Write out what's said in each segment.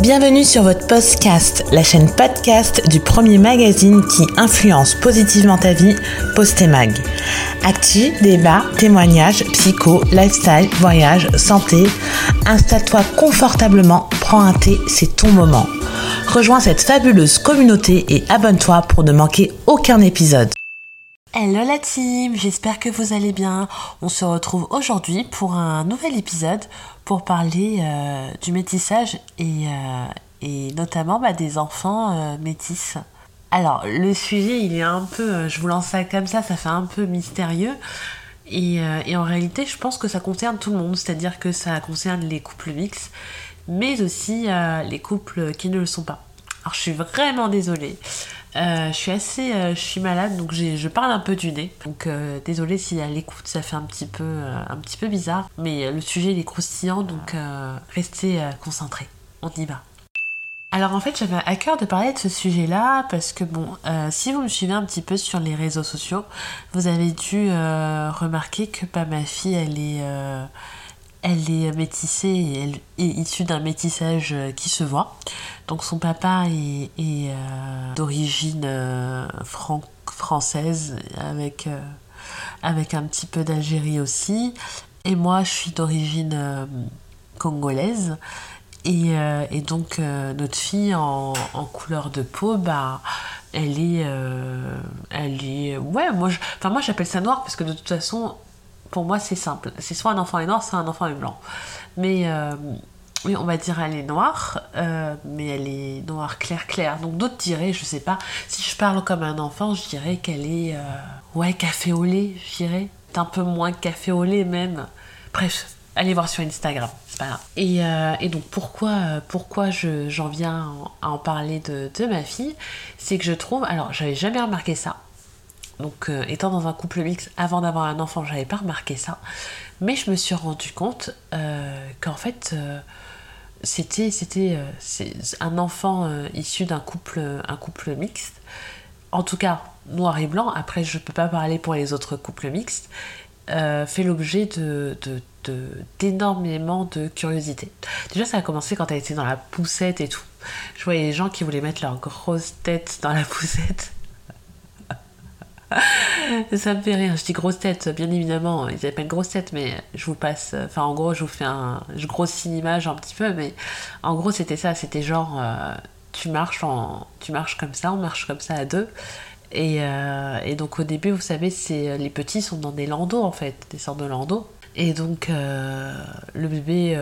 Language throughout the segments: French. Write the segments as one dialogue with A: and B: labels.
A: Bienvenue sur votre podcast, la chaîne podcast du premier magazine qui influence positivement ta vie, Postemag. Actu, débat, témoignages, psycho, lifestyle, voyage, santé. Installe-toi confortablement, prends un thé, c'est ton moment. Rejoins cette fabuleuse communauté et abonne-toi pour ne manquer aucun épisode. Hello la team, j'espère que vous allez bien. On se retrouve aujourd'hui pour un nouvel épisode pour parler euh, du métissage et, euh, et notamment bah, des enfants euh, métis. Alors le sujet il est un peu, je vous lance ça comme ça, ça fait un peu mystérieux. Et, et en réalité je pense que ça concerne tout le monde, c'est-à-dire que ça concerne les couples mixtes, mais aussi les couples qui ne le sont pas. Alors je suis vraiment désolée. Euh, je suis assez, euh, je suis malade, donc je parle un peu du nez. Donc euh, désolée si à l'écoute ça fait un petit peu, un petit peu bizarre, mais le sujet il est croustillant, donc restez concentrés. On y va. Alors en fait j'avais à cœur de parler de ce sujet-là parce que bon, si vous me suivez un petit peu sur les réseaux sociaux, vous avez dû remarquer que pas ma fille elle est elle est métissée et elle est issue d'un métissage euh, qui se voit. Donc son papa est, euh, d'origine euh, française avec, avec un petit peu d'Algérie aussi. Et moi je suis d'origine congolaise. Et, donc notre fille en, couleur de peau, bah, elle est, elle est, ouais, moi j'appelle ça noir parce que de toute façon pour moi, c'est simple. C'est soit un enfant est noir, soit un enfant est blanc. Mais euh, oui, on va dire elle est noire, euh, mais elle est noire clair clair. Donc d'autres diraient, je sais pas, si je parle comme un enfant, je dirais qu'elle est euh, ouais café au lait, je dirais, un peu moins café au lait même. Bref, allez voir sur Instagram, et, donc pourquoi, pourquoi j'en viens à en parler de, de ma fille, c'est que je trouve, alors j'avais jamais remarqué ça, donc, euh, étant dans un couple mixte avant d'avoir un enfant, j'avais pas remarqué ça. Mais je me suis rendu compte euh, qu'en fait, euh, c'était un enfant issu d'un couple, un couple mixte. En tout cas, noir et blanc. Après, je peux pas parler pour les autres couples mixtes. fait l'objet de, d'énormément de, curiosité. Déjà, ça a commencé quand elle était dans la poussette et tout. Je voyais les gens qui voulaient mettre leur grosse tête dans la poussette. ça me fait rire. Je dis grosse tête, bien évidemment, ils appellent grosse tête, mais je vous passe. Enfin, en gros, je vous fais un. Je grossis l'image un petit peu, mais en gros, c'était ça. C'était genre, euh, tu marches tu marches comme ça, on marche comme ça à deux. Et, euh, et donc, au début, vous savez, c'est les petits sont dans des landaux, en fait, des sortes de landaux. Et donc, euh, le bébé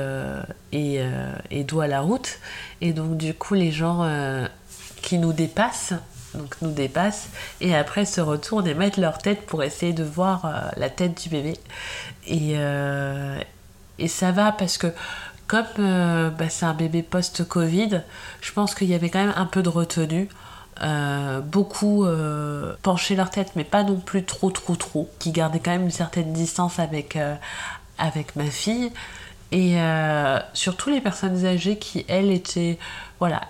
A: est, est à la route. Et donc, du coup, les gens qui nous dépassent donc nous dépassent, et après se retournent et mettent leur tête pour essayer de voir euh, la tête du bébé. Et, euh, et ça va parce que comme euh, bah, c'est un bébé post-Covid, je pense qu'il y avait quand même un peu de retenue. beaucoup penchaient leur tête, mais pas non plus trop, trop, trop, qui gardaient quand même une certaine distance avec, avec ma fille. Et surtout les personnes âgées qui, elles, étaient, voilà,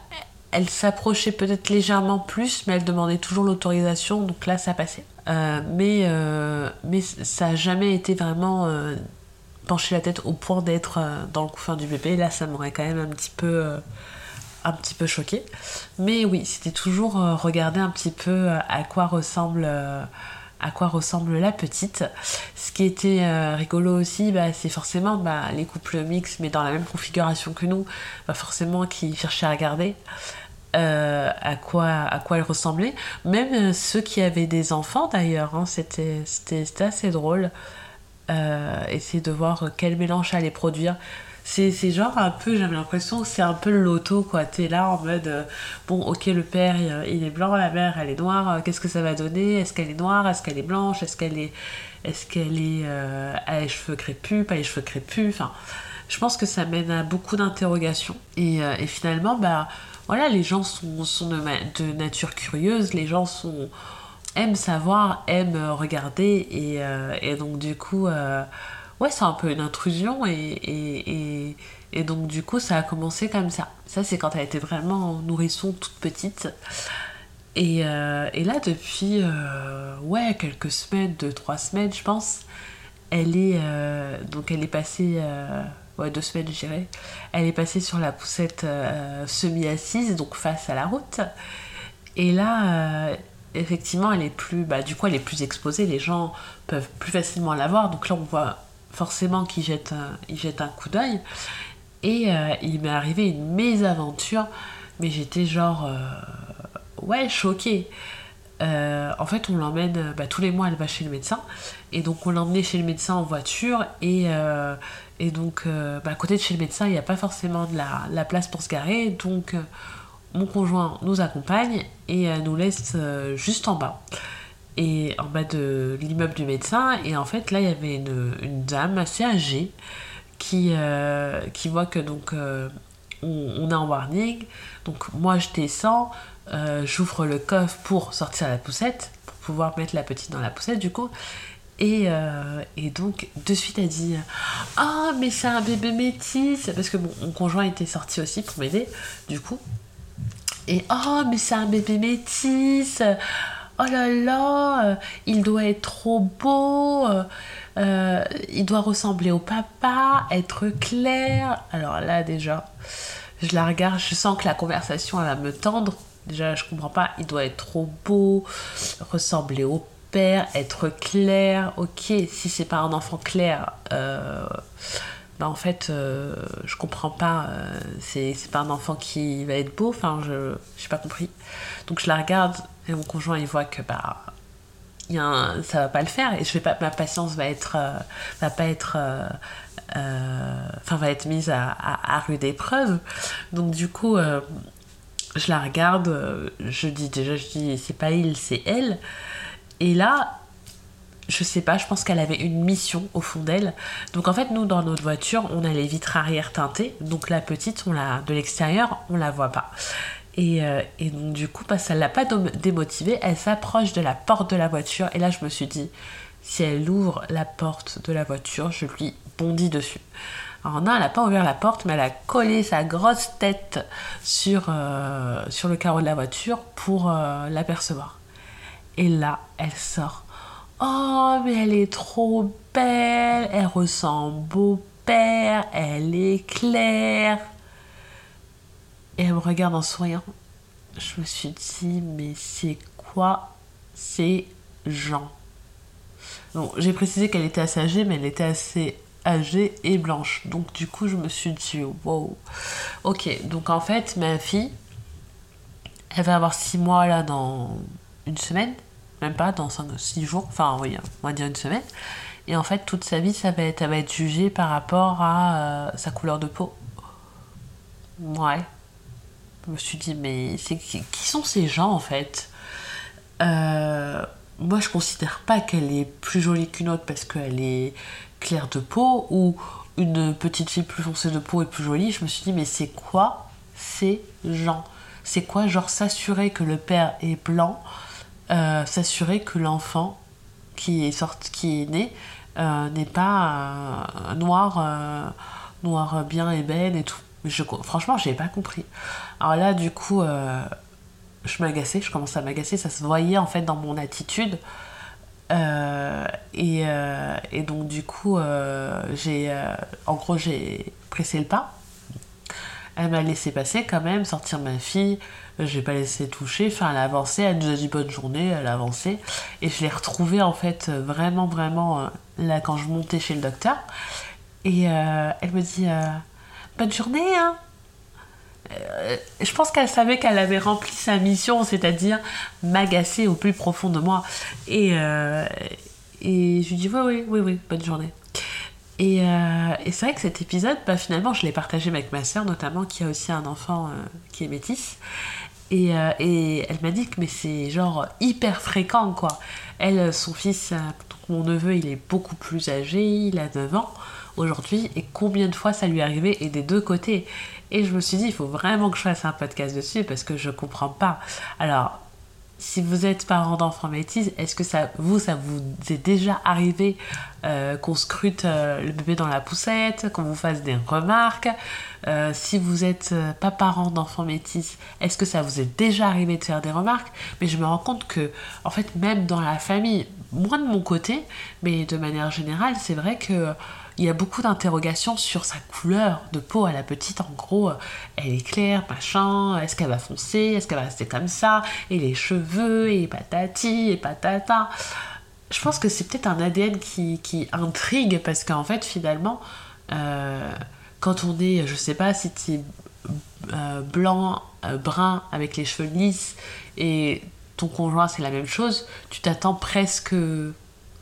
A: elle s'approchait peut-être légèrement plus, mais elle demandait toujours l'autorisation, donc là ça passait. Euh, mais, euh, mais ça n'a jamais été vraiment euh, pencher la tête au point d'être dans le couffin du bébé. Là ça m'aurait quand même un petit peu, choqué. Mais oui, c'était toujours regarder un petit peu à quoi ressemble la petite. Ce qui était euh, rigolo aussi, bah, c'est forcément bah, les couples mixtes, mais dans la même configuration que nous, bah, forcément qui cherchaient à regarder. Euh, à, quoi, à quoi elle ressemblait. Même euh, ceux qui avaient des enfants d'ailleurs, hein, c'était, assez drôle. essayer de voir quel mélange allait produire c'est, genre un peu, j'avais l'impression que c'est un peu le loto, quoi. T'es là en mode, euh, bon, ok, le père, il, est blanc, la mère, elle est noire, euh, qu'est-ce que ça va donner? Est-ce qu'elle est noire? Est-ce qu'elle est blanche? Est-ce qu'elle est, est-ce qu'elle est, euh, a les cheveux crépus, pas les cheveux crépus Enfin, je pense que ça mène à beaucoup d'interrogations. Et, finalement, bah, voilà, les gens sont, de, nature curieuse, les gens sont aiment savoir, aiment regarder, et, et donc du coup ouais, c'est un peu une intrusion et, donc du coup ça a commencé comme ça. Ça c'est quand elle était vraiment nourrisson toute petite. Et, euh, là depuis euh, ouais quelques semaines, deux trois semaines je pense, elle est euh, donc elle est passée ouais, deux semaines, je dirais. Elle est passée sur la poussette semi-assise, donc face à la route. Et là, effectivement, elle est plus, bah, du coup, elle est plus exposée. Les gens peuvent plus facilement la voir. Donc là, on voit forcément qu'il jette, un, jette un coup d'œil. Et il m'est arrivé une mésaventure, mais j'étais genre, ouais, choquée. Euh, en fait, on l'emmène, euh, bah, tous les mois, elle va chez le médecin. Et donc, on l'emmenait chez le médecin en voiture. Et, euh, et donc, bah, à côté de chez le médecin, il n'y a pas forcément de la, place pour se garer. Donc, mon conjoint nous accompagne et nous laisse juste en bas. Et en bas de l'immeuble du médecin. Et en fait, là, il y avait une, dame assez âgée qui, qui voit que donc on, on est en warning. Donc, moi, je descends euh, j'ouvre le coffre pour sortir la poussette, pour pouvoir mettre la petite dans la poussette du coup. Et, euh, et donc, de suite, elle dit Ah, mais c'est un bébé métis Parce que mon conjoint était sorti aussi pour m'aider, du coup. Et Oh, mais c'est un bébé métis Oh là là euh, Il doit être trop beau Il doit ressembler au papa, être clair. Alors là, déjà, je la regarde, je sens que la conversation, elle va me tendre. Déjà, je comprends pas, il doit être trop beau, ressembler au père, être clair. Ok, si c'est pas un enfant clair, euh, bah en fait, euh, je comprends pas. Euh, c'est pas un enfant qui va être beau, enfin, je j'ai pas compris. Donc je la regarde et mon conjoint il voit que bah. Y a ça va pas le faire et je vais pas ma patience va être va pas être enfin va être mise à, à, à rude épreuve donc du coup je la regarde, euh, je dis déjà, je dis c'est pas il, c'est elle. Et là, je sais pas, je pense qu'elle avait une mission au fond d'elle. Donc en fait, nous dans notre voiture, on a les vitres arrière teintées. Donc la petite, on la, de l'extérieur, on la voit pas. Et, euh, donc du coup, bah, ça l'a pas démotivée. Elle s'approche de la porte de la voiture. Et là, je me suis dit, si elle ouvre la porte de la voiture, je lui bondis dessus. Alors non, elle n'a pas ouvert la porte, mais elle a collé sa grosse tête sur, euh, sur le carreau de la voiture pour euh, l'apercevoir. Et là, elle sort. Oh, mais elle est trop belle, elle ressemble au père, elle est claire. Et elle me regarde en souriant. Je me suis dit, mais c'est quoi ces gens? Bon, j'ai précisé qu'elle était assez âgée, mais elle était assez âgée et blanche. Donc du coup, je me suis dit, wow. Ok, donc en fait, ma fille, elle va avoir 6 mois là dans une semaine, même pas, dans 6 jours, enfin oui, on va dire une semaine. Et en fait, toute sa vie, ça va être, elle va être jugée par rapport à euh, sa couleur de peau. Ouais. Je me suis dit, mais qui sont ces gens en fait? Euh, Moi, je considère pas qu'elle est plus jolie qu'une autre parce qu'elle est claire de peau ou une petite fille plus foncée de peau et plus jolie, je me suis dit mais c'est quoi ces gens? C'est quoi genre s'assurer que le père est blanc, euh, s'assurer que l'enfant qui est qui est né euh, n'est pas euh, noir, noir bien ébène et tout? Je, franchement, j'ai pas compris. Alors là, du coup, je m'agaçais, je commençais à m'agacer, ça se voyait en fait dans mon attitude. Euh, euh, et, donc du coup, euh, j'ai, en gros, j'ai pressé le pas. Elle m'a laissé passer quand même, sortir ma fille. Je l'ai pas laissé toucher. Enfin, elle a avancé. Elle nous a dit bonne journée. Elle a avancé. Et je l'ai retrouvée en fait vraiment, vraiment là quand je montais chez le docteur. Et elle me dit bonne journée. Hein je pense qu'elle savait qu'elle avait rempli sa mission, c'est-à-dire m'agacer au plus profond de moi. Et, euh, je lui dis oui, oui, oui, oui, bonne journée. Et, euh, c'est vrai que cet épisode, bah, finalement, je l'ai partagé avec ma soeur, notamment, qui a aussi un enfant qui est métisse. Et, et elle m'a dit que mais c'est genre hyper fréquent, quoi. Elle, son fils, mon neveu, il est beaucoup plus âgé, il a 9 ans aujourd'hui, et combien de fois ça lui est arrivé, et des deux côtés. Et je me suis dit, il faut vraiment que je fasse un podcast dessus parce que je comprends pas. Alors, si vous êtes parent d'enfants métis, est-ce que ça, vous, ça vous est déjà arrivé euh, qu'on scrute euh, le bébé dans la poussette, qu'on vous fasse des remarques? Euh, Si vous n'êtes pas parent d'enfants métis, est-ce que ça vous est déjà arrivé de faire des remarques? Mais je me rends compte que, en fait, même dans la famille, moins de mon côté, mais de manière générale, c'est vrai que il y a beaucoup d'interrogations sur sa couleur de peau à la petite. En gros, elle est claire, machin, est-ce qu'elle va foncer, est-ce qu'elle va rester comme ça, et les cheveux, et patati, et patata. Je pense que c'est peut-être un ADN qui, intrigue parce qu'en fait, finalement, euh, quand on est, je sais pas si tu es euh, blanc, euh, brun, avec les cheveux lisses, et ton conjoint c'est la même chose, tu t'attends presque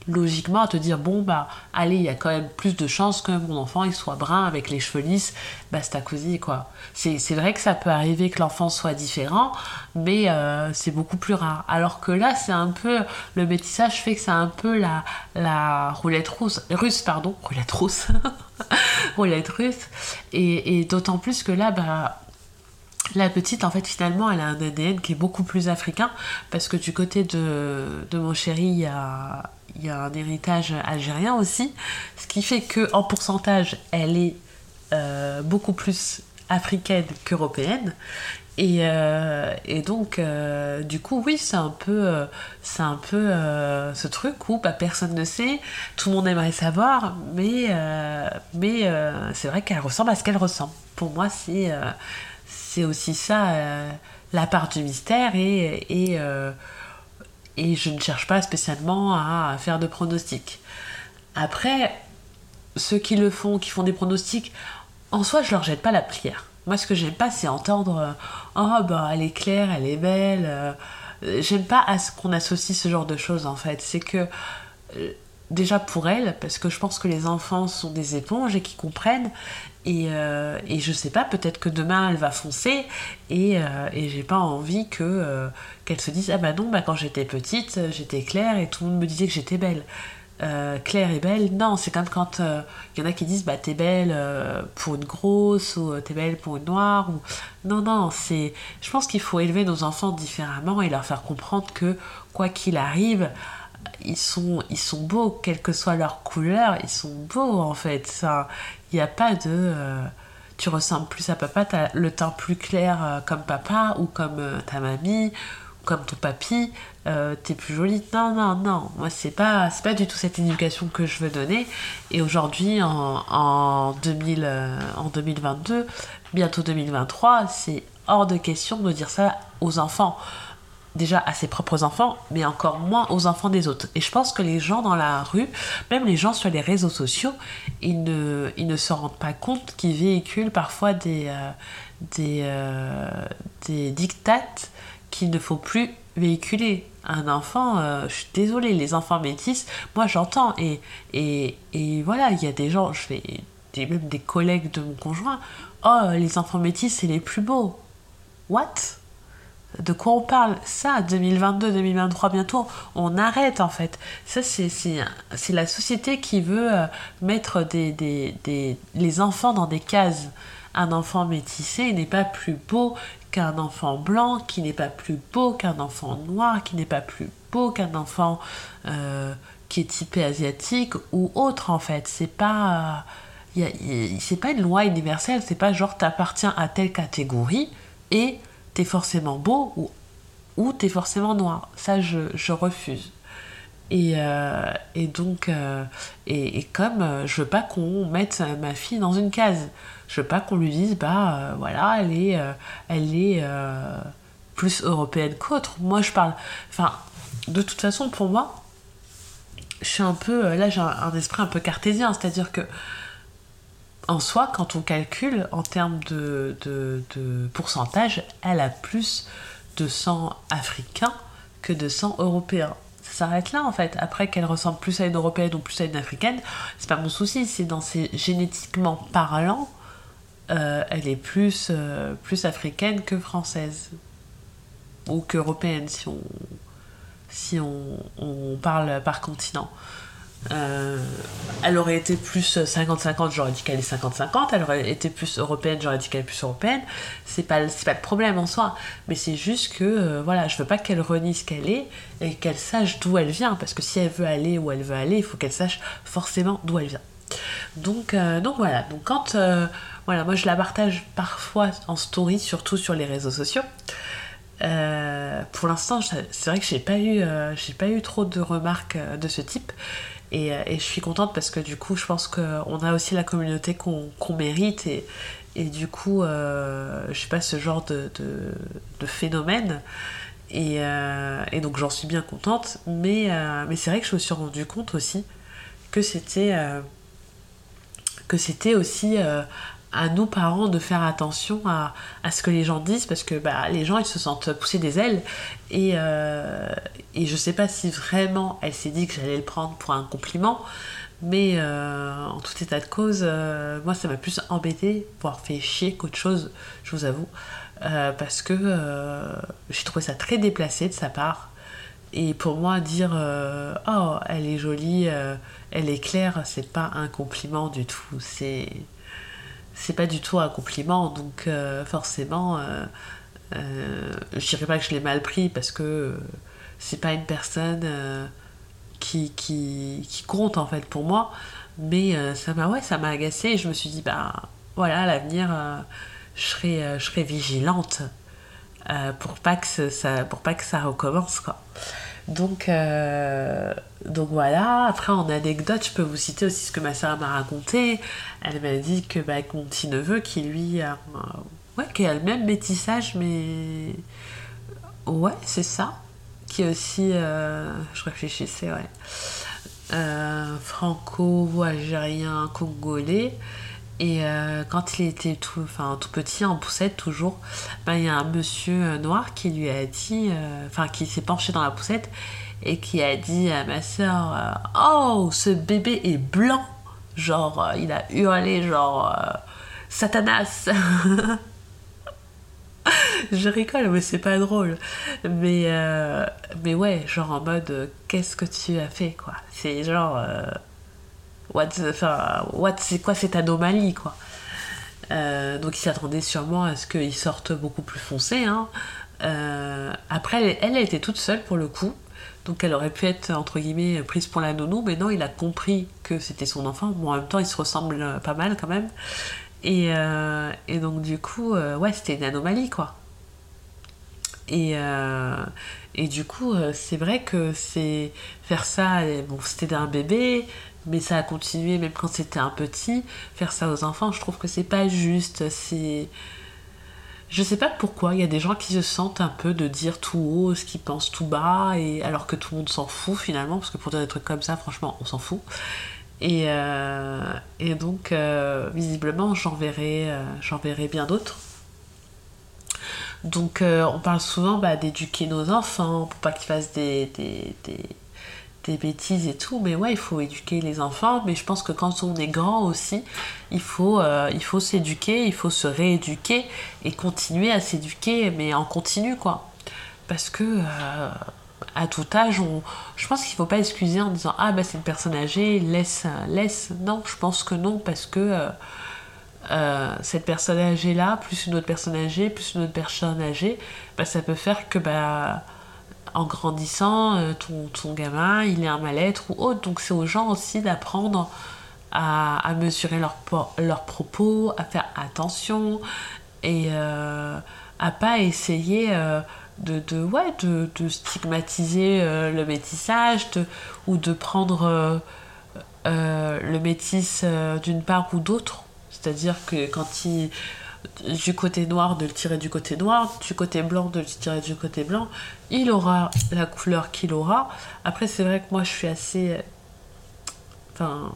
A: logiquement à te dire bon bah allez il y a quand même plus de chances que mon enfant il soit brun avec les cheveux lisses basta cosy quoi. C'est vrai que ça peut arriver que l'enfant soit différent mais euh, c'est beaucoup plus rare. Alors que là c'est un peu le métissage fait que c'est un peu la la roulette russe russe pardon roulette roulette russe. Et, et d'autant plus que là bah la petite, en fait, finalement, elle a un ADN qui est beaucoup plus africain, parce que du côté de, de mon chéri, il y a, il y a un héritage algérien aussi, ce qui fait que en pourcentage, elle est euh, beaucoup plus africaine qu'européenne. Et, euh, et, donc, euh, du coup, oui, c'est un peu, c'est un peu ce truc où bah, personne ne sait, tout le monde aimerait savoir, mais, mais c'est vrai qu'elle ressemble à ce qu'elle ressemble. Pour moi, c'est, c'est aussi ça, la part du mystère et, et je ne cherche pas spécialement à faire de pronostics. Après, ceux qui le font, qui font des pronostics, en soi, je leur jette pas la prière. Moi, ce que j'aime pas, c'est entendre euh, Oh, bah, elle est claire, elle est belle. Euh, j'aime pas à ce qu'on associe ce genre de choses, en fait. C'est que, euh, déjà pour elle, parce que je pense que les enfants sont des éponges et qui comprennent, et, euh, et, je sais pas, peut-être que demain elle va foncer et, euh, et j'ai pas envie que euh, qu'elle se dise ah bah non bah quand j'étais petite j'étais claire et tout le monde me disait que j'étais belle. claire et belle, non, c'est comme quand il y en a qui disent bah t'es belle pour une grosse ou t'es belle pour une noire ou non non c'est je pense qu'il faut élever nos enfants différemment et leur faire comprendre que quoi qu'il arrive ils sont, ils sont beaux, quelle que soit leur couleur, ils sont beaux en fait. Ça, il n'y a pas de. Euh, tu ressembles plus à papa, tu as le teint plus clair euh, comme papa ou comme euh, ta mamie ou comme ton papy, t'es plus jolie. Non, non, non. Moi, c'est pas, c'est pas du tout cette éducation que je veux donner. Et aujourd'hui, en, en, 2000, en 2022, bientôt 2023, c'est hors de question de dire ça aux enfants déjà à ses propres enfants, mais encore moins aux enfants des autres. Et je pense que les gens dans la rue, même les gens sur les réseaux sociaux, ils ne, ils ne se rendent pas compte qu'ils véhiculent parfois des, euh, des, euh, des dictates qu'il ne faut plus véhiculer. Un enfant, euh, je suis désolée, les enfants métis, moi j'entends, et, et, et voilà, il y a des gens, je fais même des collègues de mon conjoint, oh, les enfants métis, c'est les plus beaux. What? De quoi on parle Ça, 2022, 2023, bientôt, on arrête en fait. Ça, c'est, la société qui veut euh, mettre les enfants dans des cases. Un enfant métissé n'est pas plus beau qu'un enfant blanc, qui n'est pas plus beau qu'un enfant noir, qui n'est pas plus beau qu'un enfant euh, qui est typé asiatique ou autre en fait. C'est pas. c'est pas une loi universelle, c'est pas genre t'appartiens à telle catégorie et t'es forcément beau ou, ou t'es forcément noir. Ça, je, refuse. Et, euh, et donc, euh, et, comme euh, je veux pas qu'on mette ma fille dans une case, je veux pas qu'on lui dise, bah voilà, elle est, elle est plus européenne qu'autre. Moi, je parle. Enfin, de toute façon, pour moi, je suis un peu. Là, j'ai un esprit un peu cartésien, c'est-à-dire que en soi, quand on calcule en termes de, pourcentage, elle a plus de sang africain que de sang européen. Ça s'arrête là en fait. Après qu'elle ressemble plus à une européenne ou plus à une africaine, c'est pas mon souci. C'est dans ses génétiquement parlant, euh, elle est plus, euh, plus africaine que française ou qu'européenne si on parle par continent. Euh, elle aurait été plus 50-50, j'aurais dit qu'elle est 50-50. Elle aurait été plus européenne, j'aurais dit qu'elle est plus européenne. C'est pas, pas le problème en soi. Mais c'est juste que, euh, voilà, je veux pas qu'elle renie ce qu'elle est et qu'elle sache d'où elle vient. Parce que si elle veut aller où elle veut aller, il faut qu'elle sache forcément d'où elle vient. Donc, euh, donc voilà. Donc quand, voilà, moi je la partage parfois en story, surtout sur les réseaux sociaux. pour l'instant, c'est vrai que j'ai pas eu, j'ai pas eu trop de remarques de ce type.
B: Et, et, je suis contente parce que du coup, je pense qu'on a aussi la communauté qu'on mérite et, du coup, euh, je sais pas, ce genre de, phénomène. Et, euh, et donc, j'en suis bien contente. Mais, euh, mais c'est vrai que je me suis rendu compte aussi que c'était euh, que c'était aussi euh, à nous parents de faire attention à, à, ce que les gens disent parce que bah, les gens ils se sentent pousser des ailes et, euh, et je sais pas si vraiment elle s'est dit que j'allais le prendre pour un compliment mais euh, en tout état de cause, euh, moi ça m'a plus embêté, voire fait chier qu'autre chose, je vous avoue, euh, parce que j'ai trouvé ça très déplacé de sa part. Et pour moi, dire Oh, elle est jolie, elle est claire, c'est pas un compliment du tout. C'est. C'est pas du tout un compliment, donc forcément, je dirais pas que je l'ai mal pris parce que c'est pas une personne qui, qui, qui, compte en fait pour moi. Mais euh, ça m'a ouais, ça m'a agacé et je me suis dit, bah voilà, à l'avenir, euh, je, serai, euh, je serai vigilante pour, pas que ça, pour pas que ça recommence. Quoi. Donc, donc voilà, après en anecdote, je peux vous citer aussi ce que ma soeur m'a raconté. Elle m'a dit que bah, mon petit neveu qui lui a, ouais, qui a le même métissage, mais ouais, c'est ça qui est aussi, euh, je réfléchissais, ouais, euh, franco-algérien, congolais. Et euh, quand il était tout, enfin, tout petit, en poussette toujours, ben, il y a un monsieur noir qui lui a dit, enfin qui s'est penché dans la poussette et qui a dit à ma soeur Oh, ce bébé est blanc. Genre, il a hurlé, genre, Satanas. Je rigole, mais c'est pas drôle. Mais, euh, mais ouais, genre en mode, euh, qu'est-ce que tu as fait, quoi? C'est genre, euh, what, enfin, what, c'est quoi cette anomalie, quoi? Euh, Donc il s'attendait sûrement à ce qu'il sorte beaucoup plus foncé. Hein. Euh, après, elle, elle, était toute seule pour le coup. Donc elle aurait pu être, entre guillemets, prise pour la nounou, mais non, il a compris que c'était son enfant. Bon, en même temps, ils se ressemblent pas mal quand même. Et, euh, donc du coup, euh, ouais, c'était une anomalie, quoi. Et, euh, du coup, euh, c'est vrai que c'est faire ça, bon, c'était d'un bébé, mais ça a continué même quand c'était un petit. Faire ça aux enfants, je trouve que c'est pas juste. C'est. Je sais pas pourquoi, il y a des gens qui se sentent un peu de dire tout haut ce qu'ils pensent tout bas, et alors que tout le monde s'en fout finalement, parce que pour dire des trucs comme ça, franchement, on s'en fout. Et, euh, donc, euh, visiblement, j'en verrai, euh, bien d'autres. Donc, on parle souvent bah, d'éduquer nos enfants pour pas qu'ils fassent des, des, bêtises et tout. Mais ouais, il faut éduquer les enfants. Mais je pense que quand on est grand aussi, il faut, euh, il faut s'éduquer, il faut se rééduquer et continuer à s'éduquer, mais en continu, quoi. Parce que euh, à tout âge, on... je pense qu'il ne faut pas excuser en disant Ah, bah c'est une personne âgée, laisse, laisse. Non, je pense que non, parce que euh, cette personne âgée là, plus une autre personne âgée, plus une autre personne âgée, bah, ça peut faire que bah, en grandissant, euh, ton, ton, gamin il est un mal-être ou autre. Donc c'est aux gens aussi d'apprendre à, à, mesurer leurs leur propos, à faire attention et euh, à pas essayer euh, de, de, ouais, de, stigmatiser euh, le métissage ou de prendre le métis d'une part ou d'autre. C'est-à-dire que quand il du côté noir de le tirer du côté noir, du côté blanc de le tirer du côté blanc, il aura la couleur qu'il aura. Après, c'est vrai que moi je suis assez. Enfin.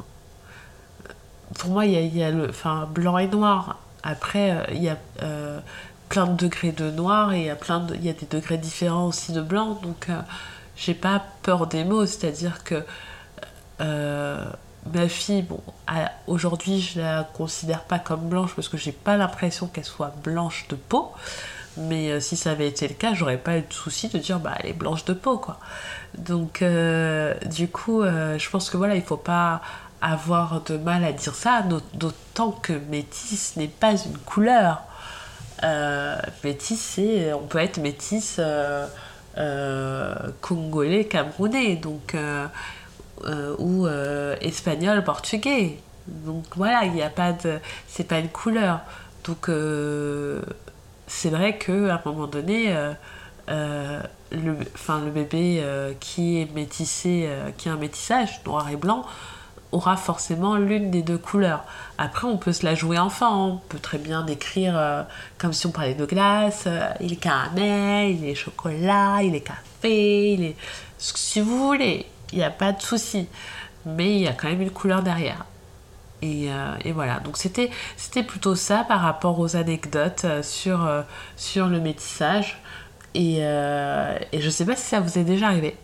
B: Pour moi, il y a, le. Enfin, blanc et noir. Après, il y a euh, plein de degrés de noir et il y a, plein de, il y a des degrés différents aussi de blanc. Donc, euh, j'ai pas peur des mots. C'est-à-dire que. Euh, ma fille, bon, aujourd'hui je la considère pas comme blanche parce que j'ai pas l'impression qu'elle soit blanche de peau. Mais euh, si ça avait été le cas, j'aurais pas eu de souci de dire bah elle est blanche de peau quoi. Donc euh, du coup, euh, je pense que voilà, il faut pas avoir de mal à dire ça, d'autant que métis n'est pas une couleur. Métis, on peut être métis congolais, camerounais, donc ou euh, espagnol, portugais. Donc voilà, il n'y a pas de. C'est pas une couleur. Donc euh, c'est vrai qu'à un moment donné, le, enfin, le bébé qui est métissé, qui a un métissage noir et blanc, aura forcément l'une des deux couleurs. Après, on peut se la jouer enfant, on peut très bien décrire comme si on parlait de glace, il est caramel, il est chocolat, il est café, il est... Si vous voulez, il n'y a pas de souci. Mais il y a quand même une couleur derrière. Et, euh, et, voilà, donc c'était, plutôt ça par rapport aux anecdotes euh, sur, euh, sur le métissage. Et, et je ne sais pas si ça vous est déjà arrivé.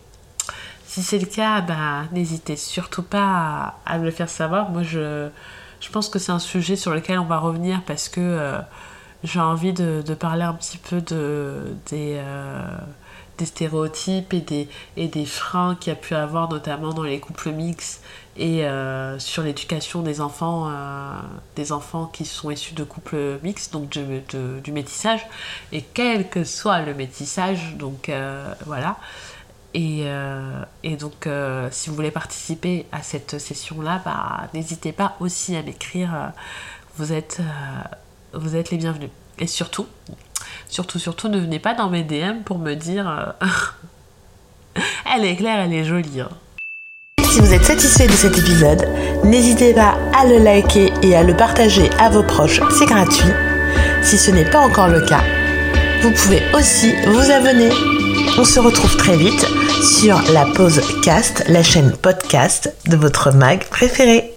B: Si c'est le cas, bah, n'hésitez surtout pas à, me le faire savoir. Moi, je, je pense que c'est un sujet sur lequel on va revenir parce que j'ai envie de, de, parler un petit peu de, des des stéréotypes et des, et des freins qu'il y a pu avoir notamment dans les couples mixtes et euh, sur l'éducation des enfants euh, des enfants qui sont issus de couples mixtes donc du métissage. Et quel que soit le métissage donc euh, voilà. Et, et donc si vous voulez participer à cette session là bah, n'hésitez pas aussi à m'écrire. Vous êtes vous êtes les bienvenus et surtout Surtout, surtout, ne venez pas dans mes DM pour me dire euh, elle est claire, elle est jolie. Hein.
A: Si vous êtes satisfait de cet épisode, n'hésitez pas à le liker et à le partager à vos proches, c'est gratuit. Si ce n'est pas encore le cas, vous pouvez aussi vous abonner. On se retrouve très vite sur la pause cast, la chaîne podcast de votre mag préféré.